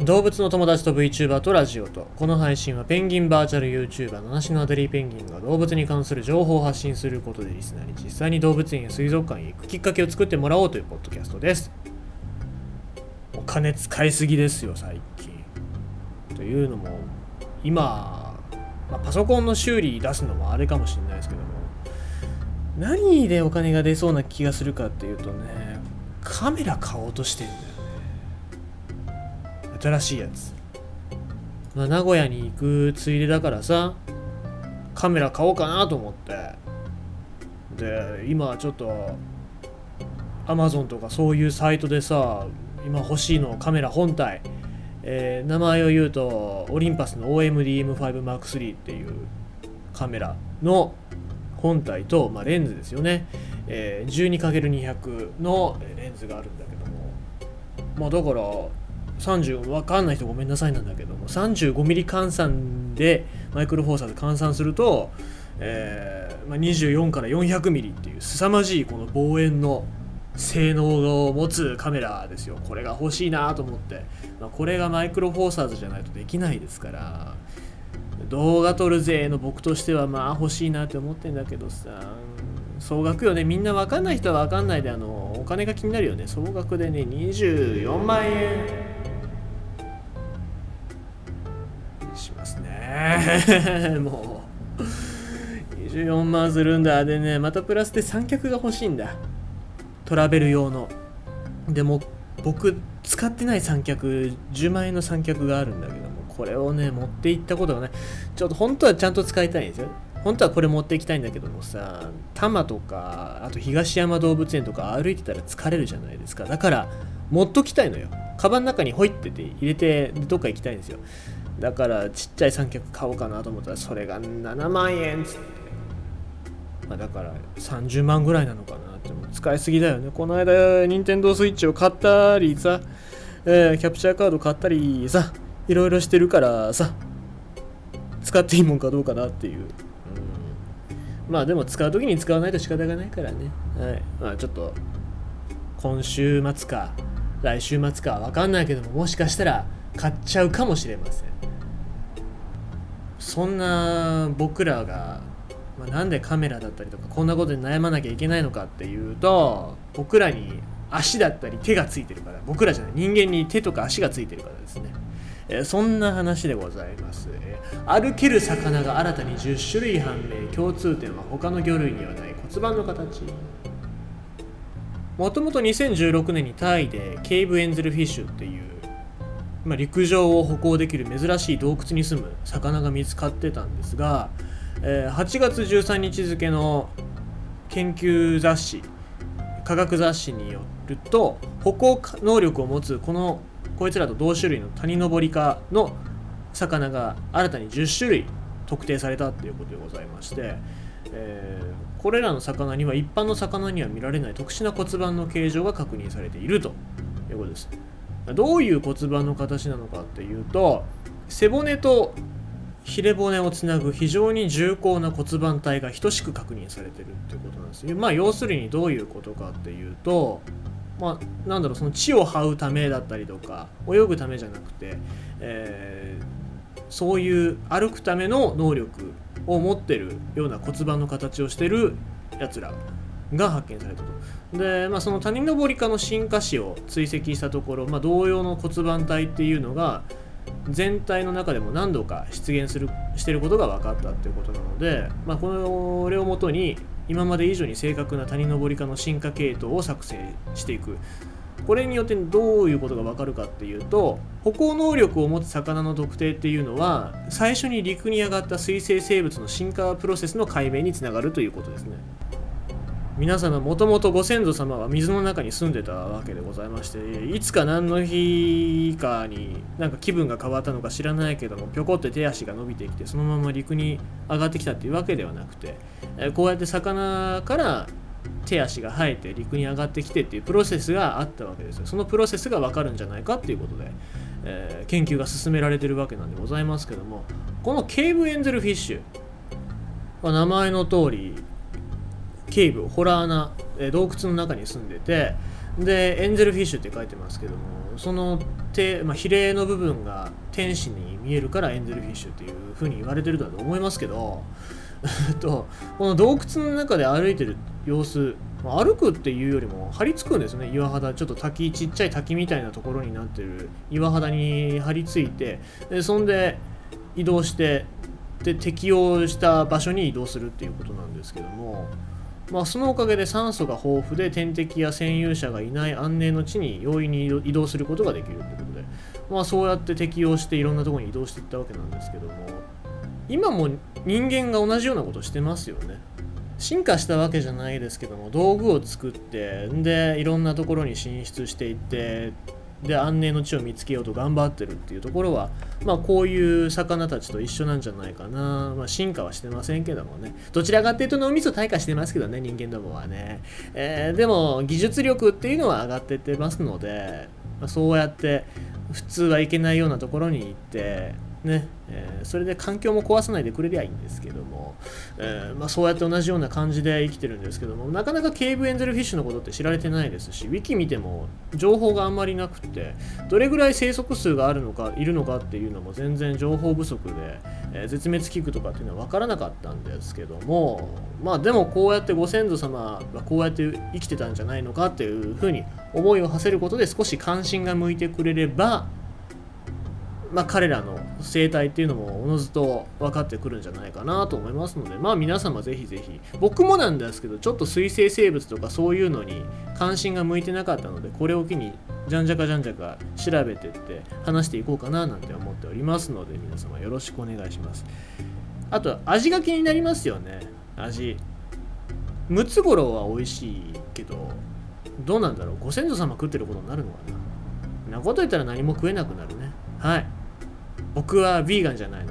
動物の友達と VTuber とラジオとこの配信はペンギンバーチャル YouTuber 七種のアデリーペンギンが動物に関する情報を発信することでリスナーに実際に動物園や水族館へ行くきっかけを作ってもらおうというポッドキャストです。お金使いすぎですよ最近。というのも今、まあ、パソコンの修理出すのもあれかもしれないですけども。何でお金が出そうな気がするかっていうとねカメラ買おうとしてるんだよ新しいやつ、まあ、名古屋に行くついでだからさカメラ買おうかなと思って。で今ちょっとアマゾンとかそういうサイトでさ今欲しいのカメラ本体、えー、名前を言うとオリンパスの OMDM5M3 っていうカメラの本体と、まあ、レンズですよね、えー、12×200 のレンズがあるんだけども。まあだから30分かんない人ごめんなさいなんだけども 35mm 換算でマイクロフォーサーで換算すると、えーまあ、24から 400mm っていう凄まじいこの望遠の性能を持つカメラですよ。これが欲しいなと思って、まあ、これがマイクロフォーサーズじゃないとできないですから動画撮るぜの僕としてはまあ欲しいなって思ってんだけどさ。総額よね。みんな分かんない人は分かんないであのお金が気になるよね。総額でね24万円。しますね。もう。24万するんだ。でねまたプラスで三脚が欲しいんだ。トラベル用の。でも僕使ってない三脚10万円の三脚があるんだけどもこれをね持って行ったことがねちょっと本当はちゃんと使いたいんですよ。本当はこれ持っていきたいんだけどもさ多摩とかあと東山動物園とか歩いてたら疲れるじゃないですか。だから持っときたいのよ。カバンの中にホイってて入れてどっか行きたいんですよ。だからちっちゃい三脚買おうかなと思ったらそれが7万円っつって、まあ、だから30万ぐらいなのかなっても使いすぎだよね。この間任天堂スイッチを買ったりさ、えー、キャプチャーカード買ったりさいろいろしてるからさ使っていいもんかどうかなっていう、うん、まあでも使う時に使わないと仕方がないからね。はい。まあちょっと今週末か来週末か分かんないけどももしかしたら買っちゃうかもしれません。そんな僕らが、まあ、なんでカメラだったりとかこんなことに悩まなきゃいけないのかっていうと僕らに足だったり手がついてるから僕らじゃない人間に手とか足がついてるからですね、えそんな話でございます、え歩ける魚が新たに10種類判明共通点は他の魚類にはない骨盤の形。もともと2016年にタイでケーブエンゼルフィッシュっていうまあ、陸上を歩行できる珍しい洞窟に住む魚が見つかってたんですが、えー、8月13日付の研究雑誌科学雑誌によると歩行能力を持つこのこいつらと同種類の谷登り科の魚が新たに10種類特定されたっていうことでございまして、えー、これらの魚には一般の魚には見られない特殊な骨盤の形状が確認されているということです。どういう骨盤の形なのかっていうと背骨とヒレ骨をつなぐ非常に重厚な骨盤体が等しく確認されてるっていうことなんですよ。まあ要するにどういうことかっていうとまあ、なんだろうその地を這うためだったりとか泳ぐためじゃなくて、えー、そういう歩くための能力を持ってるような骨盤の形をしてるやつらが発見されたと。で、まあ、その他人のボリ科の進化史を追跡したところ、まあ、同様の骨盤体っていうのが全体の中でも何度か出現するしてることが分かったっていうことなので、まあ、これをもとに今まで以上に正確な谷登り科の進化系統を作成していくこれによってどういうことが分かるかっていうと歩行能力を持つ魚の特定っていうのは最初に陸に上がった水生生物の進化プロセスの解明につながるということですね。皆様もともとご先祖様は水の中に住んでたわけでございましていつか何の日かになんか気分が変わったのか知らないけどもぴょこって手足が伸びてきてそのまま陸に上がってきたっていうわけではなくてこうやって魚から手足が生えて陸に上がってきてっていうプロセスがあったわけですよ。そのプロセスがわかるんじゃないかっていうことで、えー、研究が進められてるわけなんでございますけどもこの cave angelfish、ま、名前の通りケーブホラーな、え洞窟の中に住んでてでエンゼルフィッシュって書いてますけどもその手、まあ、ひれの部分が天使に見えるからエンゼルフィッシュっていうふうに言われてるとは思いますけど とこの洞窟の中で歩いてる様子歩くっていうよりも張り付くんですね。岩肌ちょっと滝ちっちゃい滝みたいなところになってる岩肌に張り付いてでそんで移動してで適応した場所に移動するっていうことなんですけども、まあ、そのおかげで酸素が豊富で天敵や占有者がいない安寧の地に容易に移動することができるってことで、まあ、そうやって適応していろんなところに移動していったわけなんですけども今も人間が同じようなことしてますよね。進化したわけじゃないですけども道具を作ってでいろんなところに進出していってで安寧の地を見つけようと頑張ってるっていうところは、まあ、こういう魚たちと一緒なんじゃないかな、まあ、進化はしてませんけどもね。どちらかっていうと脳みそ退化してますけどね人間どもはね、えー、でも技術力っていうのは上がってってますので、まあ、そうやって普通はいけないようなところに行ってねえー、それで環境も壊さないでくれりゃいいんですけども、えー、まあ、そうやって同じような感じで生きてるんですけどもなかなかケーブエンゼルフィッシュのことって知られてないですしウィキ見ても情報があんまりなくてどれぐらい生息数があるのかいるのかっていうのも全然情報不足で、えー、絶滅危惧とかっていうのは分からなかったんですけどもまあでもこうやってご先祖様がこうやって生きてたんじゃないのかっていうふうに思いを馳せることで少し関心が向いてくれればまあ、彼らの生態っていうのもおのずと分かってくるんじゃないかなと思いますのでまあ皆様ぜひぜひ僕もなんですけどちょっと水生生物とかそういうのに関心が向いてなかったのでこれを機にじゃんじゃかじゃんじゃか調べてって話していこうかななんて思っておりますので皆様よろしくお願いします。あと味が気になりますよね。味。ムツゴロウは美味しいけどどうなんだろう。ご先祖様食ってることになるのかな。なこと言ったら何も食えなくなるね。はい。僕はヴィーガンじゃないの。